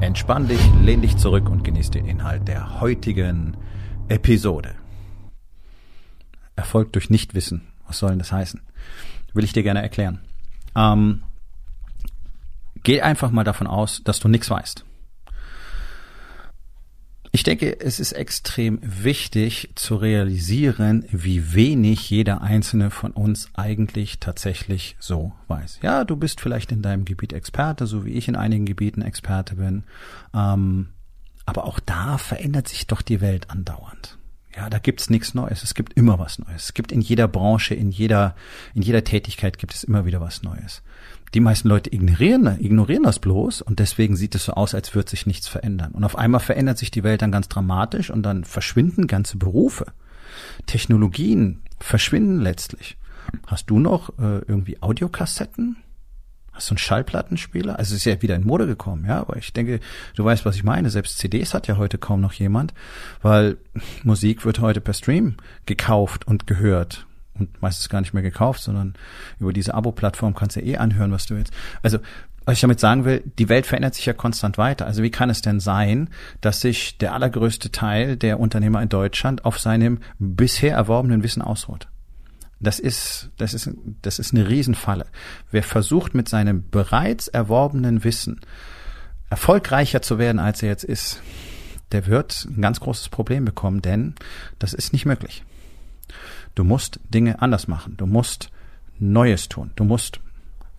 Entspann dich, lehn dich zurück und genieß den Inhalt der heutigen Episode. Erfolg durch Nichtwissen. Was soll denn das heißen? Will ich dir gerne erklären. Ähm, geh einfach mal davon aus, dass du nichts weißt. Ich denke, es ist extrem wichtig zu realisieren, wie wenig jeder einzelne von uns eigentlich tatsächlich so weiß. Ja, du bist vielleicht in deinem Gebiet Experte, so wie ich in einigen Gebieten Experte bin. Ähm, aber auch da verändert sich doch die Welt andauernd. Ja, da gibt's nichts Neues. Es gibt immer was Neues. Es gibt in jeder Branche, in jeder, in jeder Tätigkeit gibt es immer wieder was Neues. Die meisten Leute ignorieren, ignorieren das bloß und deswegen sieht es so aus, als würde sich nichts verändern. Und auf einmal verändert sich die Welt dann ganz dramatisch und dann verschwinden ganze Berufe. Technologien verschwinden letztlich. Hast du noch äh, irgendwie Audiokassetten? Hast du einen Schallplattenspieler? Also es ist ja wieder in Mode gekommen, ja, aber ich denke, du weißt, was ich meine. Selbst CDs hat ja heute kaum noch jemand, weil Musik wird heute per Stream gekauft und gehört und meistens gar nicht mehr gekauft, sondern über diese Abo-Plattform kannst du eh anhören, was du willst. Also was ich damit sagen will, die Welt verändert sich ja konstant weiter. Also wie kann es denn sein, dass sich der allergrößte Teil der Unternehmer in Deutschland auf seinem bisher erworbenen Wissen ausruht? Das ist, das ist, das ist eine Riesenfalle. Wer versucht mit seinem bereits erworbenen Wissen erfolgreicher zu werden, als er jetzt ist, der wird ein ganz großes Problem bekommen, denn das ist nicht möglich. Du musst Dinge anders machen. Du musst Neues tun. Du musst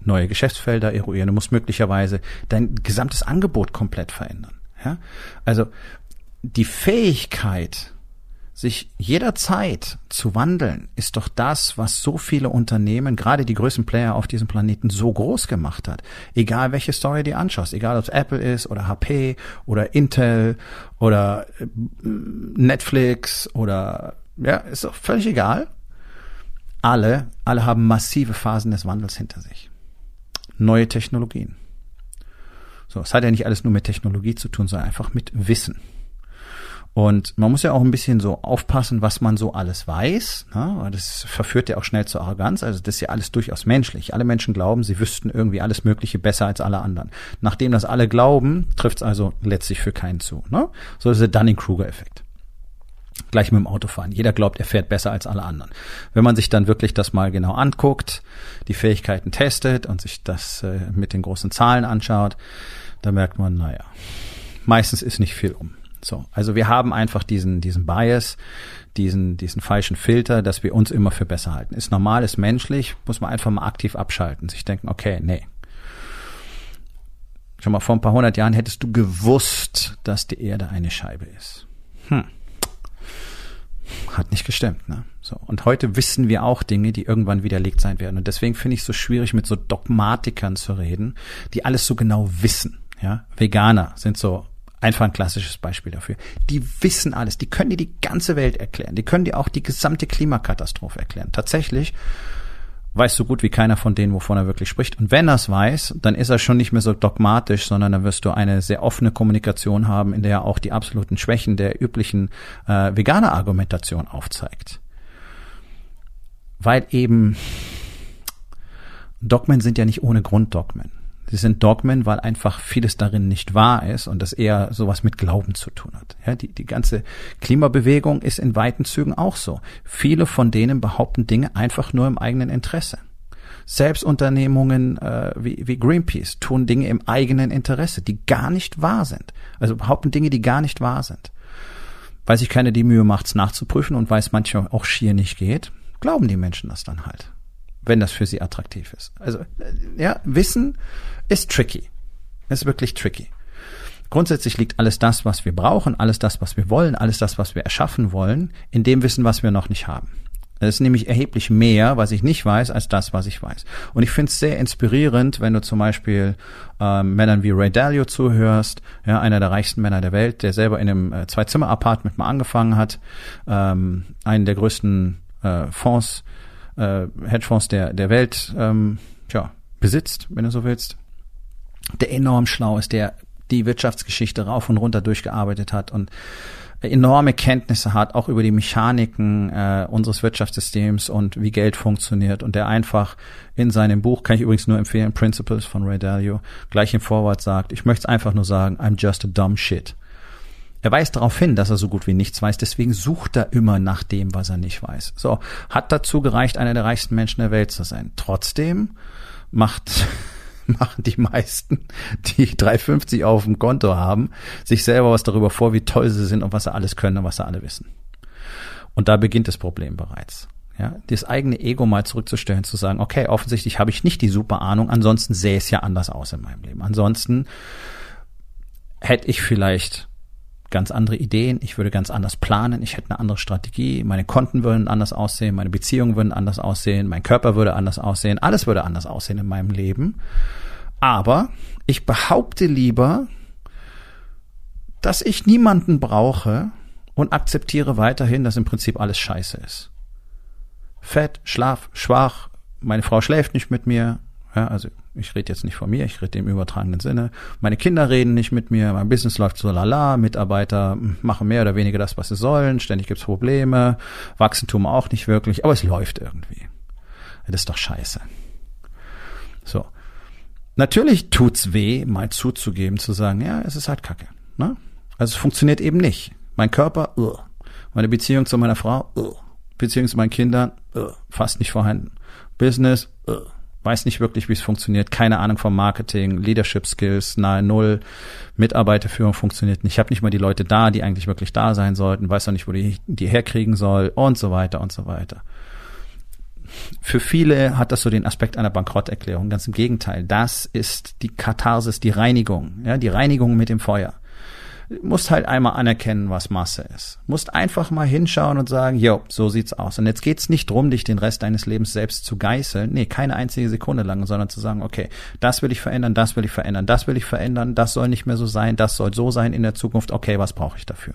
neue Geschäftsfelder eruieren. Du musst möglicherweise dein gesamtes Angebot komplett verändern. Ja? Also die Fähigkeit, sich jederzeit zu wandeln, ist doch das, was so viele Unternehmen, gerade die größten Player auf diesem Planeten, so groß gemacht hat. Egal welche Story du anschaust, egal ob es Apple ist oder HP oder Intel oder äh, Netflix oder ja, ist doch völlig egal. Alle, alle haben massive Phasen des Wandels hinter sich. Neue Technologien. So, es hat ja nicht alles nur mit Technologie zu tun, sondern einfach mit Wissen. Und man muss ja auch ein bisschen so aufpassen, was man so alles weiß. Ne? Das verführt ja auch schnell zur Arroganz. Also das ist ja alles durchaus menschlich. Alle Menschen glauben, sie wüssten irgendwie alles Mögliche besser als alle anderen. Nachdem das alle glauben, trifft es also letztlich für keinen zu. Ne? So ist der Dunning-Kruger-Effekt. Gleich mit dem Autofahren. Jeder glaubt, er fährt besser als alle anderen. Wenn man sich dann wirklich das mal genau anguckt, die Fähigkeiten testet und sich das äh, mit den großen Zahlen anschaut, dann merkt man, naja, meistens ist nicht viel um. So, also wir haben einfach diesen diesen Bias, diesen diesen falschen Filter, dass wir uns immer für besser halten. Ist normal, ist menschlich, muss man einfach mal aktiv abschalten, sich denken, okay, nee. Schon mal vor ein paar hundert Jahren hättest du gewusst, dass die Erde eine Scheibe ist. Hm hat nicht gestimmt. Ne? So. Und heute wissen wir auch Dinge, die irgendwann widerlegt sein werden. Und deswegen finde ich es so schwierig, mit so Dogmatikern zu reden, die alles so genau wissen. Ja? Veganer sind so einfach ein klassisches Beispiel dafür. Die wissen alles, die können dir die ganze Welt erklären, die können dir auch die gesamte Klimakatastrophe erklären. Tatsächlich weiß so gut wie keiner von denen, wovon er wirklich spricht. Und wenn er es weiß, dann ist er schon nicht mehr so dogmatisch, sondern dann wirst du eine sehr offene Kommunikation haben, in der er auch die absoluten Schwächen der üblichen äh, veganer Argumentation aufzeigt. Weil eben Dogmen sind ja nicht ohne Grund Dogmen. Sie sind Dogmen, weil einfach vieles darin nicht wahr ist und das eher sowas mit Glauben zu tun hat. Ja, die, die ganze Klimabewegung ist in weiten Zügen auch so. Viele von denen behaupten Dinge einfach nur im eigenen Interesse. Selbstunternehmungen äh, wie, wie Greenpeace tun Dinge im eigenen Interesse, die gar nicht wahr sind. Also behaupten Dinge, die gar nicht wahr sind. Weil sich keiner die Mühe macht, es nachzuprüfen und weil es manchmal auch schier nicht geht, glauben die Menschen das dann halt wenn das für sie attraktiv ist. Also ja, Wissen ist tricky. Ist wirklich tricky. Grundsätzlich liegt alles das, was wir brauchen, alles das, was wir wollen, alles das, was wir erschaffen wollen, in dem Wissen, was wir noch nicht haben. Es ist nämlich erheblich mehr, was ich nicht weiß, als das, was ich weiß. Und ich finde es sehr inspirierend, wenn du zum Beispiel ähm, Männern wie Ray Dalio zuhörst, ja, einer der reichsten Männer der Welt, der selber in einem äh, Zwei-Zimmer-Apartment mal angefangen hat, ähm, einen der größten äh, Fonds, äh, Hedgefonds der, der Welt, ähm, tja, besitzt, wenn du so willst, der enorm schlau ist, der die Wirtschaftsgeschichte rauf und runter durchgearbeitet hat und enorme Kenntnisse hat, auch über die Mechaniken äh, unseres Wirtschaftssystems und wie Geld funktioniert und der einfach in seinem Buch, kann ich übrigens nur empfehlen, Principles von Ray Dalio, gleich im Vorwort sagt, ich möchte es einfach nur sagen, I'm just a dumb shit. Er weist darauf hin, dass er so gut wie nichts weiß, deswegen sucht er immer nach dem, was er nicht weiß. So, hat dazu gereicht, einer der reichsten Menschen der Welt zu sein. Trotzdem macht machen die meisten, die 3,50 auf dem Konto haben, sich selber was darüber vor, wie toll sie sind und was sie alles können und was sie alle wissen. Und da beginnt das Problem bereits. Ja, das eigene Ego mal zurückzustellen, zu sagen, okay, offensichtlich habe ich nicht die super Ahnung, ansonsten sähe es ja anders aus in meinem Leben. Ansonsten hätte ich vielleicht ganz andere Ideen, ich würde ganz anders planen, ich hätte eine andere Strategie, meine Konten würden anders aussehen, meine Beziehungen würden anders aussehen, mein Körper würde anders aussehen, alles würde anders aussehen in meinem Leben. Aber ich behaupte lieber, dass ich niemanden brauche und akzeptiere weiterhin, dass im Prinzip alles scheiße ist. Fett, Schlaf, schwach, meine Frau schläft nicht mit mir, ja, also ich rede jetzt nicht von mir, ich rede im übertragenen Sinne. Meine Kinder reden nicht mit mir, mein Business läuft so lala, Mitarbeiter machen mehr oder weniger das, was sie sollen, ständig gibt's Probleme, Wachstum auch nicht wirklich, aber es läuft irgendwie. Das ist doch scheiße. So. Natürlich tut's weh, mal zuzugeben, zu sagen, ja, es ist halt Kacke. Ne? Also es funktioniert eben nicht. Mein Körper, uh. meine Beziehung zu meiner Frau, uh. Beziehung zu meinen Kindern, uh. fast nicht vorhanden. Business, uh weiß nicht wirklich, wie es funktioniert, keine Ahnung vom Marketing, Leadership Skills, nahe Null, Mitarbeiterführung funktioniert nicht. Ich habe nicht mal die Leute da, die eigentlich wirklich da sein sollten, weiß auch nicht, wo die, die herkriegen soll und so weiter und so weiter. Für viele hat das so den Aspekt einer Bankrotterklärung. Ganz im Gegenteil. Das ist die Katharsis, die Reinigung, ja, die Reinigung mit dem Feuer musst halt einmal anerkennen, was Masse ist. Musst einfach mal hinschauen und sagen, jo, so sieht's aus. Und jetzt geht's nicht drum, dich den Rest deines Lebens selbst zu geißeln. Nee, keine einzige Sekunde lang, sondern zu sagen, okay, das will ich verändern, das will ich verändern, das will ich verändern, das soll nicht mehr so sein, das soll so sein in der Zukunft. Okay, was brauche ich dafür?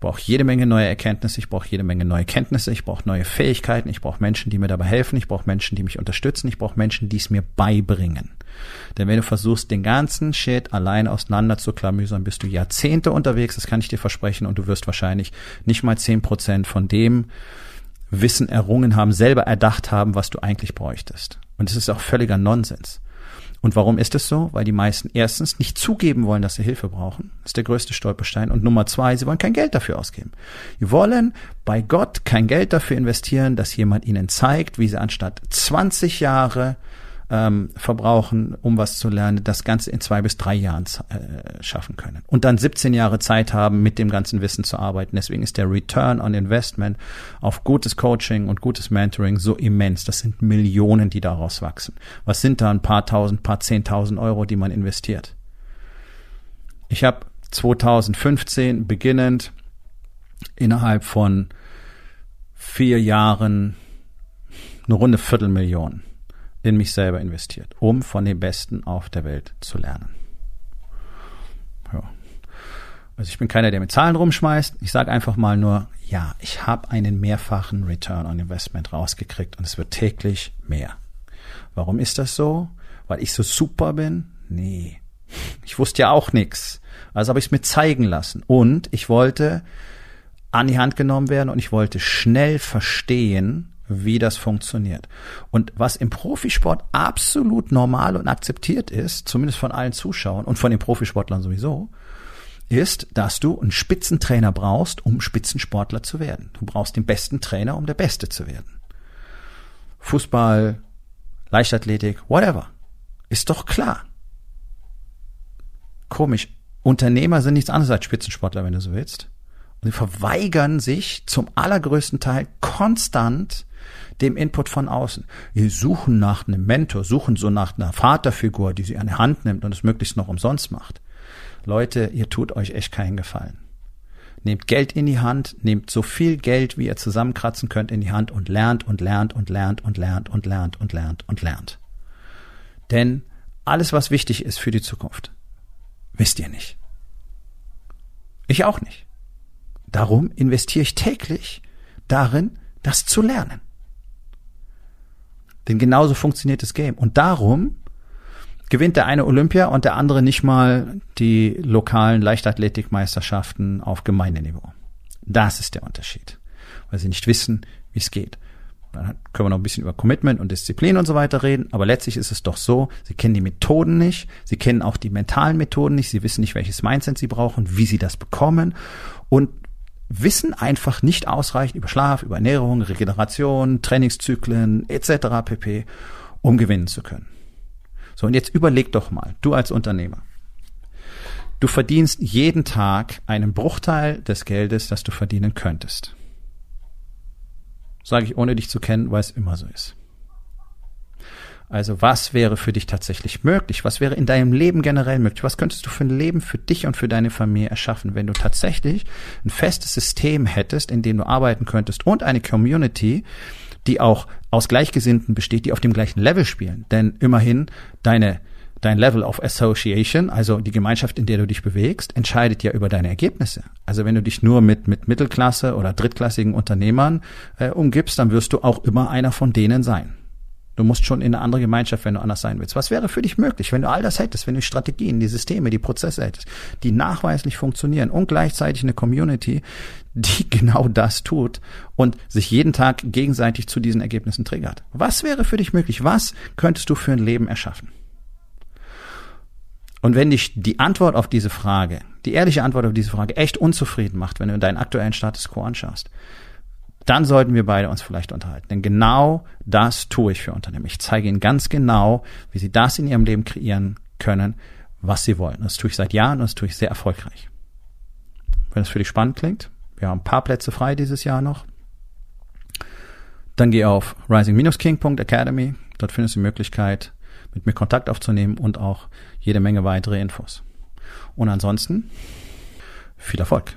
Ich brauche jede Menge neue Erkenntnisse, ich brauche jede Menge neue Kenntnisse, ich brauche neue Fähigkeiten, ich brauche Menschen, die mir dabei helfen, ich brauche Menschen, die mich unterstützen, ich brauche Menschen, die es mir beibringen. Denn wenn du versuchst, den ganzen Shit allein auseinander zu klamüsern, bist du Jahrzehnte unterwegs, das kann ich dir versprechen, und du wirst wahrscheinlich nicht mal zehn Prozent von dem Wissen errungen haben, selber erdacht haben, was du eigentlich bräuchtest. Und es ist auch völliger Nonsens. Und warum ist es so? Weil die meisten erstens nicht zugeben wollen, dass sie Hilfe brauchen. Das ist der größte Stolperstein. Und Nummer zwei, sie wollen kein Geld dafür ausgeben. Sie wollen bei Gott kein Geld dafür investieren, dass jemand ihnen zeigt, wie sie anstatt 20 Jahre ähm, verbrauchen, um was zu lernen, das Ganze in zwei bis drei Jahren äh, schaffen können. Und dann 17 Jahre Zeit haben, mit dem ganzen Wissen zu arbeiten. Deswegen ist der Return on Investment auf gutes Coaching und gutes Mentoring so immens. Das sind Millionen, die daraus wachsen. Was sind da ein paar tausend, paar zehntausend Euro, die man investiert? Ich habe 2015 beginnend innerhalb von vier Jahren eine runde Viertelmillion in mich selber investiert, um von den Besten auf der Welt zu lernen. Ja. Also ich bin keiner, der mit Zahlen rumschmeißt. Ich sage einfach mal nur, ja, ich habe einen mehrfachen Return on Investment rausgekriegt und es wird täglich mehr. Warum ist das so? Weil ich so super bin? Nee. Ich wusste ja auch nix. Also habe ich es mir zeigen lassen. Und ich wollte an die Hand genommen werden und ich wollte schnell verstehen, wie das funktioniert. Und was im Profisport absolut normal und akzeptiert ist, zumindest von allen Zuschauern und von den Profisportlern sowieso, ist, dass du einen Spitzentrainer brauchst, um Spitzensportler zu werden. Du brauchst den besten Trainer, um der Beste zu werden. Fußball, Leichtathletik, whatever. Ist doch klar. Komisch. Unternehmer sind nichts anderes als Spitzensportler, wenn du so willst. Und sie verweigern sich zum allergrößten Teil konstant dem Input von außen. Wir suchen nach einem Mentor, suchen so nach einer Vaterfigur, die sie an die Hand nimmt und es möglichst noch umsonst macht. Leute, ihr tut euch echt keinen Gefallen. Nehmt Geld in die Hand, nehmt so viel Geld, wie ihr zusammenkratzen könnt, in die Hand und lernt und lernt und lernt und lernt und lernt und lernt und lernt. Denn alles, was wichtig ist für die Zukunft, wisst ihr nicht. Ich auch nicht. Darum investiere ich täglich darin, das zu lernen. Denn genauso funktioniert das Game. Und darum gewinnt der eine Olympia und der andere nicht mal die lokalen Leichtathletikmeisterschaften auf Gemeindeniveau. Das ist der Unterschied. Weil sie nicht wissen, wie es geht. Dann können wir noch ein bisschen über Commitment und Disziplin und so weiter reden, aber letztlich ist es doch so, sie kennen die Methoden nicht, sie kennen auch die mentalen Methoden nicht, sie wissen nicht, welches Mindset sie brauchen, wie sie das bekommen und wissen einfach nicht ausreichend über Schlaf, über Ernährung, Regeneration, Trainingszyklen etc. pp, um gewinnen zu können. So, und jetzt überleg doch mal, du als Unternehmer. Du verdienst jeden Tag einen Bruchteil des Geldes, das du verdienen könntest. Sage ich, ohne dich zu kennen, weil es immer so ist. Also was wäre für dich tatsächlich möglich? Was wäre in deinem Leben generell möglich? Was könntest du für ein Leben für dich und für deine Familie erschaffen, wenn du tatsächlich ein festes System hättest, in dem du arbeiten könntest und eine Community, die auch aus Gleichgesinnten besteht, die auf dem gleichen Level spielen. Denn immerhin deine dein Level of Association, also die Gemeinschaft, in der du dich bewegst, entscheidet ja über deine Ergebnisse. Also wenn du dich nur mit, mit Mittelklasse oder drittklassigen Unternehmern äh, umgibst, dann wirst du auch immer einer von denen sein. Du musst schon in eine andere Gemeinschaft, wenn du anders sein willst. Was wäre für dich möglich, wenn du all das hättest, wenn du Strategien, die Systeme, die Prozesse hättest, die nachweislich funktionieren und gleichzeitig eine Community, die genau das tut und sich jeden Tag gegenseitig zu diesen Ergebnissen triggert? Was wäre für dich möglich? Was könntest du für ein Leben erschaffen? Und wenn dich die Antwort auf diese Frage, die ehrliche Antwort auf diese Frage echt unzufrieden macht, wenn du deinen aktuellen Status quo anschaust, dann sollten wir beide uns vielleicht unterhalten. Denn genau das tue ich für Unternehmen. Ich zeige ihnen ganz genau, wie sie das in ihrem Leben kreieren können, was sie wollen. Das tue ich seit Jahren und das tue ich sehr erfolgreich. Wenn das für dich spannend klingt, wir haben ein paar Plätze frei dieses Jahr noch. Dann geh auf rising-king.academy. Dort findest du die Möglichkeit, mit mir Kontakt aufzunehmen und auch jede Menge weitere Infos. Und ansonsten viel Erfolg.